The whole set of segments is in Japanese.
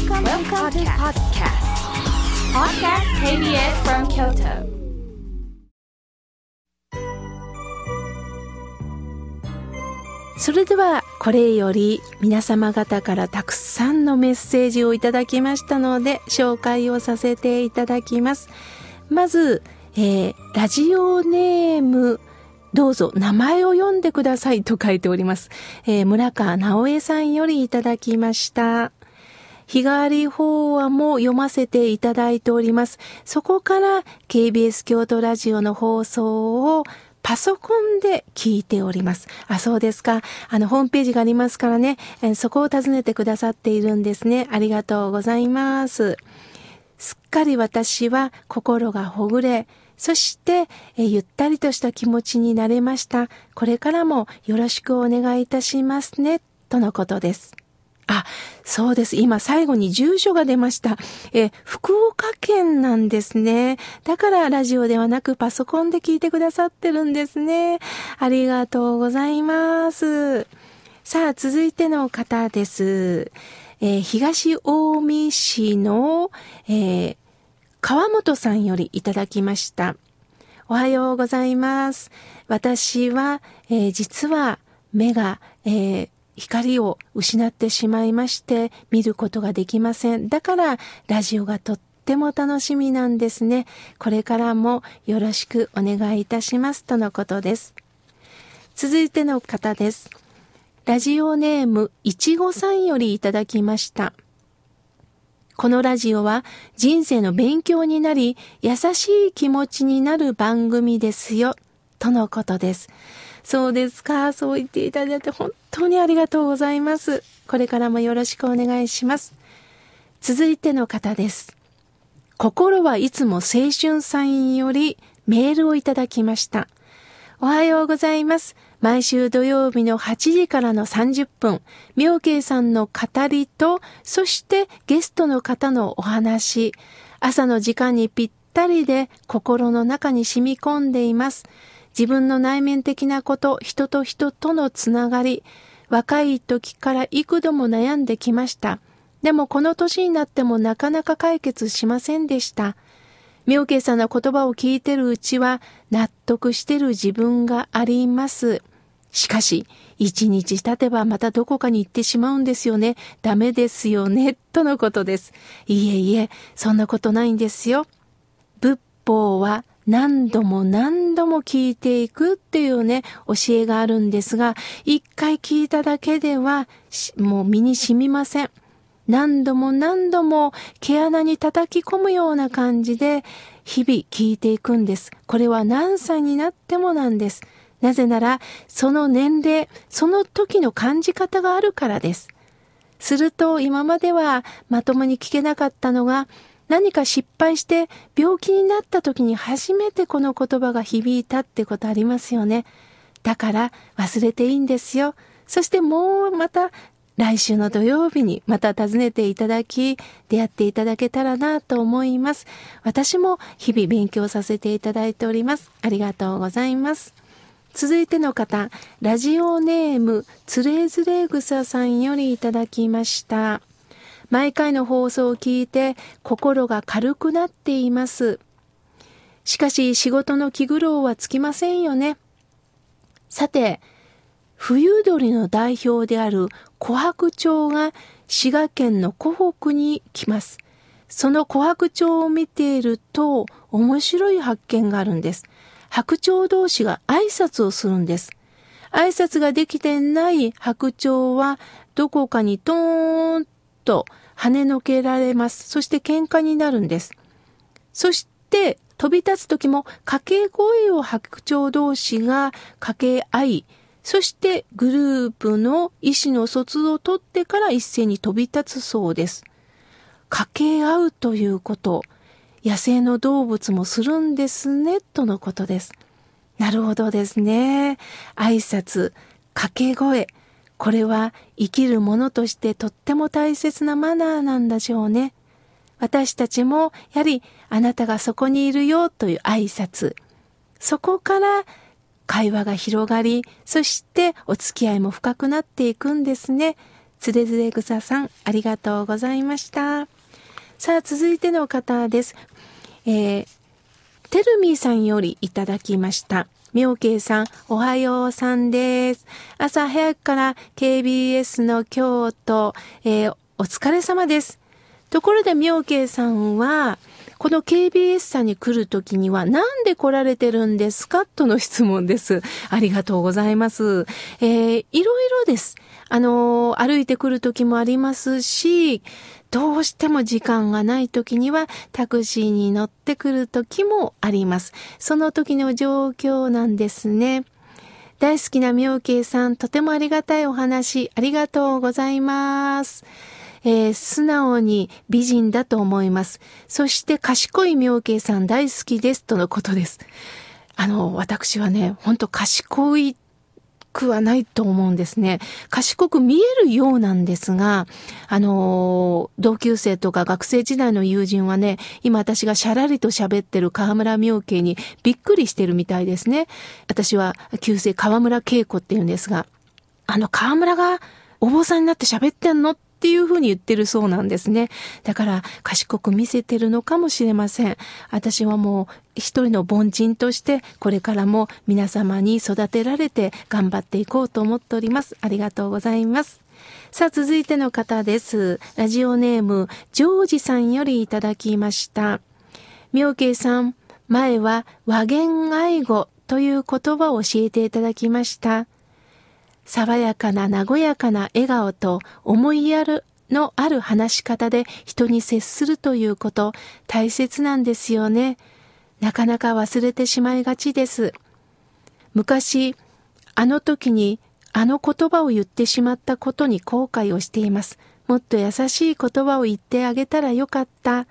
Welcome, Welcome to podcast. Podcast KBS from Kyoto. それではこれより皆様方からたくさんのメッセージをいただきましたので紹介をさせていただきます。まず、えー、ラジオネームどうぞ名前を読んでくださいと書いております。えー、村川直江さんよりいただきました。日替わり法話も読ませていただいております。そこから KBS 京都ラジオの放送をパソコンで聞いております。あ、そうですか。あの、ホームページがありますからね、えそこを訪ねてくださっているんですね。ありがとうございます。すっかり私は心がほぐれ、そして、えゆったりとした気持ちになれました。これからもよろしくお願いいたしますね。とのことです。あ、そうです。今最後に住所が出ました。え、福岡県なんですね。だからラジオではなくパソコンで聞いてくださってるんですね。ありがとうございます。さあ、続いての方です。えー、東近江市の、えー、川本さんよりいただきました。おはようございます。私は、えー、実は目が、えー、光を失ってしまいまして見ることができません。だからラジオがとっても楽しみなんですね。これからもよろしくお願いいたしますとのことです。続いての方です。ラジオネームいちごさんよりいただきました。このラジオは人生の勉強になり、優しい気持ちになる番組ですよ、とのことです。そうですか。そう言っていただいて本当にありがとうございます。これからもよろしくお願いします。続いての方です。心はいつも青春さんよりメールをいただきました。おはようございます。毎週土曜日の8時からの30分、妙慶さんの語りと、そしてゲストの方のお話、朝の時間にぴったりで心の中に染み込んでいます。自分の内面的なこと、人と人とのつながり、若い時から幾度も悩んできました。でもこの年になってもなかなか解決しませんでした。妙慶さんの言葉を聞いてるうちは納得してる自分があります。しかし、一日経てばまたどこかに行ってしまうんですよね。ダメですよね。とのことです。いえいえ、そんなことないんですよ。仏法は何度も何度も聞いていくっていうね、教えがあるんですが、一回聞いただけでは、もう身に染みません。何度も何度も毛穴に叩き込むような感じで、日々聞いていくんです。これは何歳になってもなんです。なぜなら、その年齢、その時の感じ方があるからです。すると、今まではまともに聞けなかったのが、何か失敗して病気になった時に初めてこの言葉が響いたってことありますよね。だから忘れていいんですよ。そしてもうまた来週の土曜日にまた訪ねていただき、出会っていただけたらなと思います。私も日々勉強させていただいております。ありがとうございます。続いての方、ラジオネーム、つれづれ草さんよりいただきました。毎回の放送を聞いて心が軽くなっています。しかし仕事の気苦労はつきませんよね。さて、冬鳥の代表である琥珀鳥が滋賀県の湖北に来ます。その琥珀鳥を見ていると面白い発見があるんです。白鳥同士が挨拶をするんです。挨拶ができてない白鳥はどこかにトーンと跳ねのけられます。そして喧嘩になるんです。そして飛び立つ時も掛け声を白鳥同士が掛け合い、そしてグループの意思の疎通を取ってから一斉に飛び立つそうです。掛け合うということ、野生の動物もするんですね、とのことです。なるほどですね。挨拶、掛け声、これは生きるものとしてとっても大切なマナーなんでしょうね。私たちも、やはり、あなたがそこにいるよという挨拶。そこから会話が広がり、そしてお付き合いも深くなっていくんですね。つれづれ草さん、ありがとうございました。さあ、続いての方です。えー、てるみーさんよりいただきました。妙慶さん、おはようさんです。朝早くから KBS の京都、えー、お疲れ様です。ところで妙慶さんは、この KBS さんに来るときにはなんで来られてるんですか？との質問です。ありがとうございます。えー、いろいろです。あの、歩いてくるときもありますし、どうしても時間がない時にはタクシーに乗ってくる時もあります。その時の状況なんですね。大好きな妙慶さん、とてもありがたいお話、ありがとうございます。えー、素直に美人だと思います。そして賢い妙慶さん大好きですとのことです。あの、私はね、ほんと賢いくはないと思うんですね。賢く見えるようなんですが、あの、同級生とか学生時代の友人はね、今私がしゃらりと喋ってる河村明慶にびっくりしてるみたいですね。私は旧姓河村恵子って言うんですが、あの河村がお坊さんになって喋ってんのってっていうふうに言ってるそうなんですね。だから賢く見せてるのかもしれません。私はもう一人の凡人としてこれからも皆様に育てられて頑張っていこうと思っております。ありがとうございます。さあ続いての方です。ラジオネームジョージさんよりいただきました。妙慶さん、前は和言愛語という言葉を教えていただきました。爽やかな和やかな笑顔と思いやるのある話し方で人に接するということ大切なんですよね。なかなか忘れてしまいがちです。昔、あの時にあの言葉を言ってしまったことに後悔をしています。もっと優しい言葉を言ってあげたらよかった。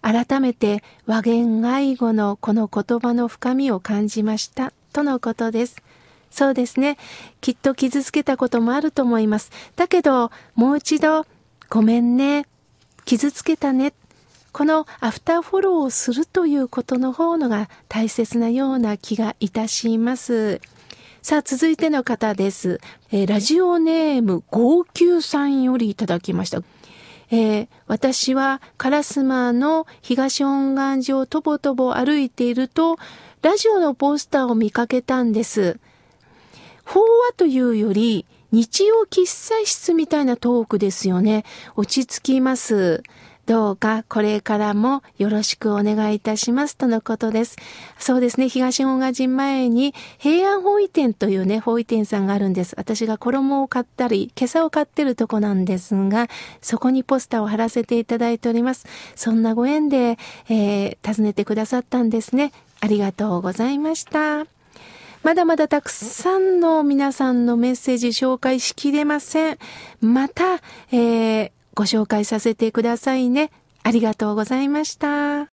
改めて和言愛語のこの言葉の深みを感じました。とのことです。そうですね。きっと傷つけたこともあると思います。だけど、もう一度、ごめんね。傷つけたね。このアフターフォローをするということの方のが大切なような気がいたします。さあ、続いての方です。えー、ラジオネーム号泣さんよりいただきました。えー、私は烏丸の東恩願寺をとぼとぼ歩いていると、ラジオのポスターを見かけたんです。法話というより、日曜喫茶室みたいなトークですよね。落ち着きます。どうかこれからもよろしくお願いいたしますとのことです。そうですね、東大賀人前に平安法医店というね、法医店さんがあるんです。私が衣を買ったり、今朝を買ってるとこなんですが、そこにポスターを貼らせていただいております。そんなご縁で、えー、訪ねてくださったんですね。ありがとうございました。まだまだたくさんの皆さんのメッセージ紹介しきれません。また、えー、ご紹介させてくださいね。ありがとうございました。